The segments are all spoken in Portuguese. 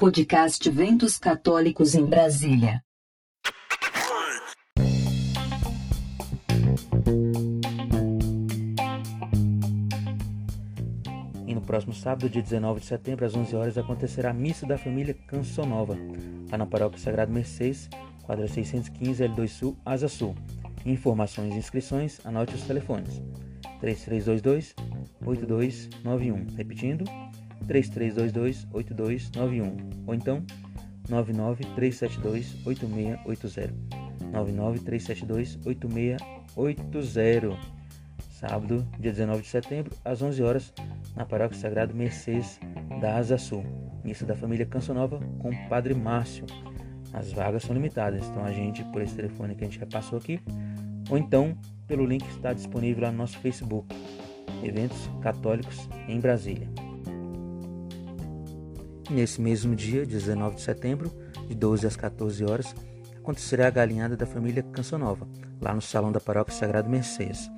Podcast Ventos Católicos em Brasília. E no próximo sábado, dia 19 de setembro, às 11 horas, acontecerá a Missa da Família Cançonova, lá na Paróquia Sagrado Mercês, quadra 615, L2 Sul, Asa Sul. Informações e inscrições, anote os telefones. 3322 8291. Repetindo, 3322-8291 ou então 99372-8680. 99372-8680. Sábado, dia 19 de setembro, às 11 horas, na Paróquia Sagrado Mercês da Asa Sul. Missa da família Cançonova com o Padre Márcio. As vagas são limitadas, então a gente, por esse telefone que a gente repassou aqui, ou então pelo link que está disponível lá no nosso Facebook, Eventos Católicos em Brasília. Nesse mesmo dia, 19 de setembro, de 12 às 14 horas, acontecerá a galinhada da família Cançonova, lá no Salão da Paróquia Sagrado Mercês.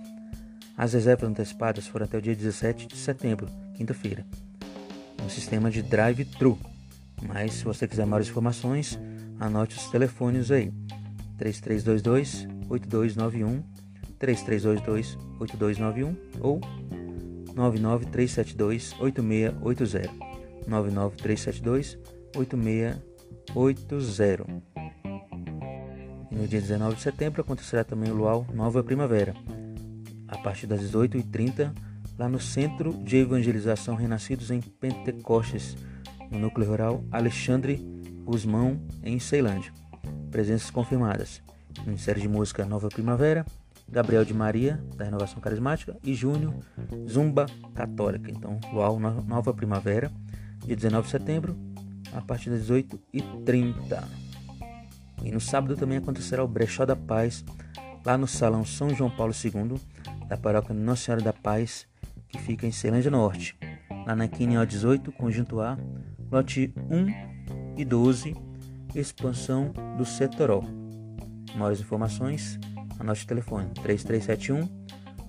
As reservas antecipadas foram até o dia 17 de setembro, quinta-feira, no sistema de drive-thru. Mas se você quiser maiores informações, anote os telefones aí: 3322 8291, 3322 8291 ou 99372 8680. 99372 8680. E no dia 19 de setembro acontecerá também o Luau Nova Primavera, a partir das 18h30, lá no Centro de Evangelização Renascidos em Pentecostes, no núcleo rural Alexandre Guzmão, em Ceilândia. Presenças confirmadas: Ministério de Música Nova Primavera, Gabriel de Maria, da Renovação Carismática, e Júnior, Zumba Católica. Então, Luau Nova Primavera dia 19 de setembro, a partir das 18h30. E no sábado também acontecerá o Brechó da Paz, lá no Salão São João Paulo II, da paróquia Nossa Senhora da Paz, que fica em Ceilândia Norte, lá na QNO 18, conjunto A, lote 1 e 12, expansão do Setorol. Maiores informações, anote o telefone 3371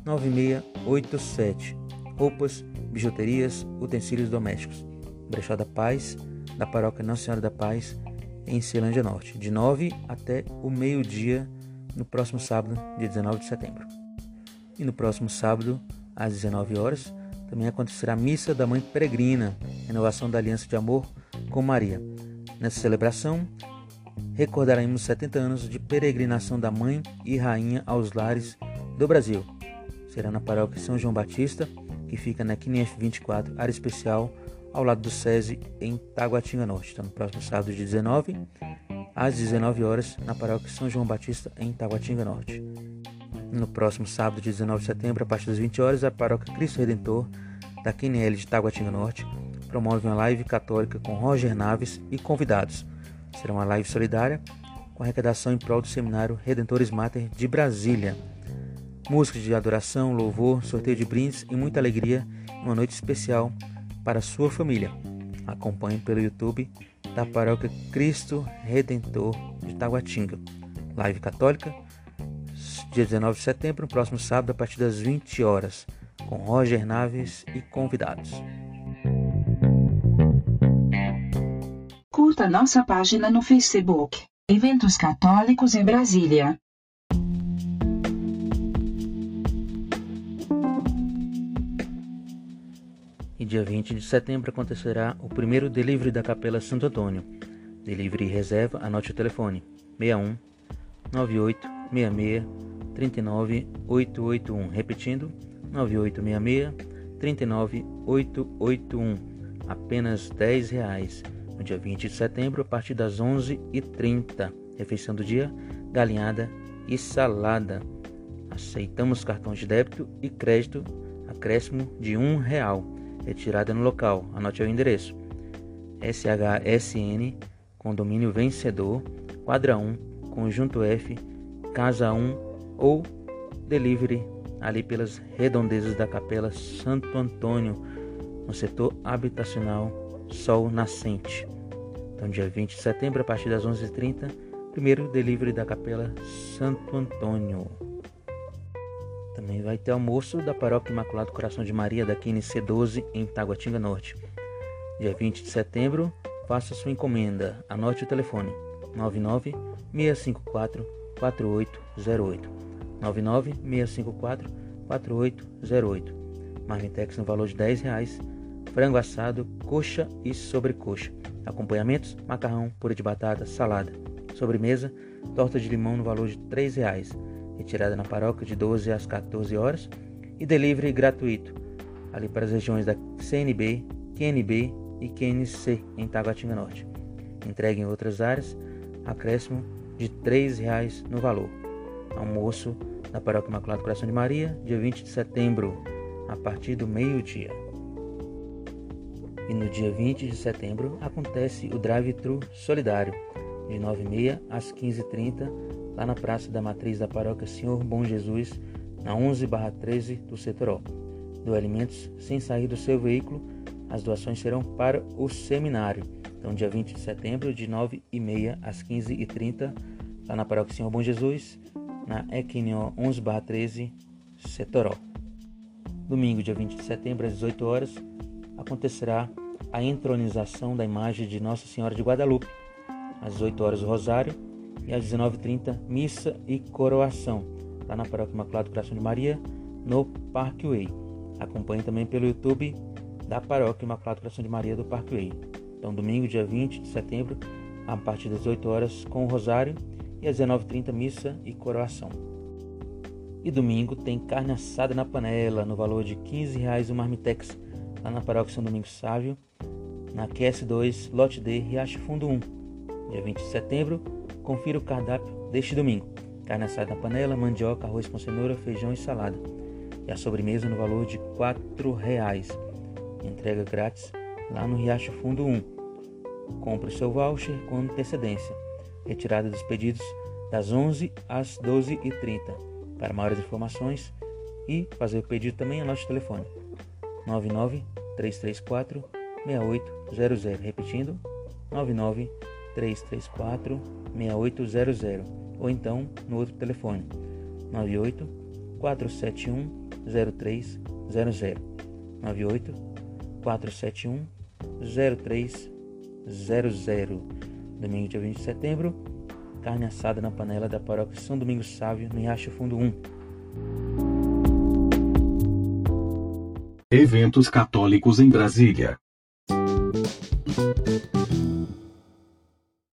9687. Roupas, bijuterias, utensílios domésticos. Brechó da Paz, da Paróquia Nossa Senhora da Paz, em Ceilândia Norte, de 9 até o meio-dia no próximo sábado, dia 19 de setembro. E no próximo sábado, às 19 horas, também acontecerá a Missa da Mãe Peregrina, renovação da Aliança de Amor com Maria. Nessa celebração, recordaremos 70 anos de peregrinação da Mãe e Rainha aos lares do Brasil. Será na paróquia São João Batista, que fica na QNF 24, área especial ao lado do SESI em Taguatinga Norte. Está no próximo sábado de 19 às 19 horas na paróquia São João Batista em Taguatinga Norte. No próximo sábado de 19 de setembro, a partir das 20 horas, a paróquia Cristo Redentor da QNL de Taguatinga Norte promove uma live católica com Roger Naves e convidados. Será uma live solidária com arrecadação em prol do seminário Redentores Mater de Brasília. Músicas de adoração, louvor, sorteio de brindes e muita alegria uma noite especial para sua família. Acompanhe pelo YouTube da Paróquia Cristo Redentor de Taguatinga. Live Católica, dia 19 de setembro, próximo sábado, a partir das 20 horas, com Roger Naves e convidados. Curta nossa página no Facebook. Eventos Católicos em Brasília. E dia 20 de setembro acontecerá o primeiro delivery da Capela Santo Antônio. Delivery reserva, anote o telefone: 61 98 66 39 881. Repetindo: 9866 39 881. Apenas 10 reais. No dia 20 de setembro, a partir das 11h30. Refeição do dia: galinhada e salada. Aceitamos cartões de débito e crédito, acréscimo de um real retirada no local. Anote o endereço: SHSN, Condomínio Vencedor, Quadra 1, Conjunto F, Casa 1 ou Delivery ali pelas redondezas da Capela Santo Antônio, no setor habitacional Sol Nascente. Então, dia 20 de setembro, a partir das 11h30, primeiro delivery da Capela Santo Antônio. Também vai ter almoço da Paróquia Imaculado Coração de Maria da QNC 12 em Taguatinga Norte. Dia 20 de setembro, faça sua encomenda. Anote o telefone 99 654 4808. 99 654 4808. Marmitex no valor de 10 reais. Frango assado, coxa e sobrecoxa. Acompanhamentos: macarrão, purê de batata, salada. Sobremesa: torta de limão no valor de 3 reais. Retirada na paróquia de 12 às 14 horas e delivery gratuito ali para as regiões da CNB, QNB e QNC em Taguatinga Norte. Entregue em outras áreas, acréscimo de R$ 3,00 no valor. Almoço na Paróquia Imaculado Coração de Maria, dia 20 de setembro, a partir do meio-dia. E no dia 20 de setembro acontece o Drive-Thru Solidário, de 9h30 às 15h30, lá na Praça da Matriz da Paróquia Senhor Bom Jesus, na 11-13 do Setoró do alimentos sem sair do seu veículo. As doações serão para o seminário. Então, dia 20 de setembro, de 9h30 às 15h30, lá na Paróquia Senhor Bom Jesus, na Equinio 11-13, Setoró. Domingo, dia 20 de setembro, às 18 horas, acontecerá a entronização da imagem de Nossa Senhora de Guadalupe. Às 18 horas, o Rosário e às 19h30, missa e coroação, lá na Paróquia Imaculado Coração de Maria, no Parkway. Acompanhe também pelo YouTube da Paróquia Imaculado Coração de Maria do Parkway. Então, domingo, dia 20 de setembro, a partir das 8 horas, com o Rosário e às 19h30, missa e coroação. E domingo tem carne assada na panela, no valor de 15 reais o marmitex, lá na Paróquia São Domingos Sávio, na QS2, lote D, Riacho Fundo 1. Dia 20 de setembro, confira o cardápio deste domingo. Carne assada na panela, mandioca, arroz com cenoura, feijão e salada e a sobremesa no valor de R$ reais. Entrega grátis lá no Riacho Fundo 1. Compre seu voucher com antecedência. Retirada dos pedidos das 11 às 12h30. Para maiores informações e fazer o pedido também, anote o telefone 99 334 6800. Repetindo, 99 334 6800. Ou então no outro telefone 98 471 0300 98 471 0300 Domingo, dia 20 de setembro, carne assada na panela da paróquia São Domingos Sávio, no Riacho Fundo 1. Eventos católicos em Brasília.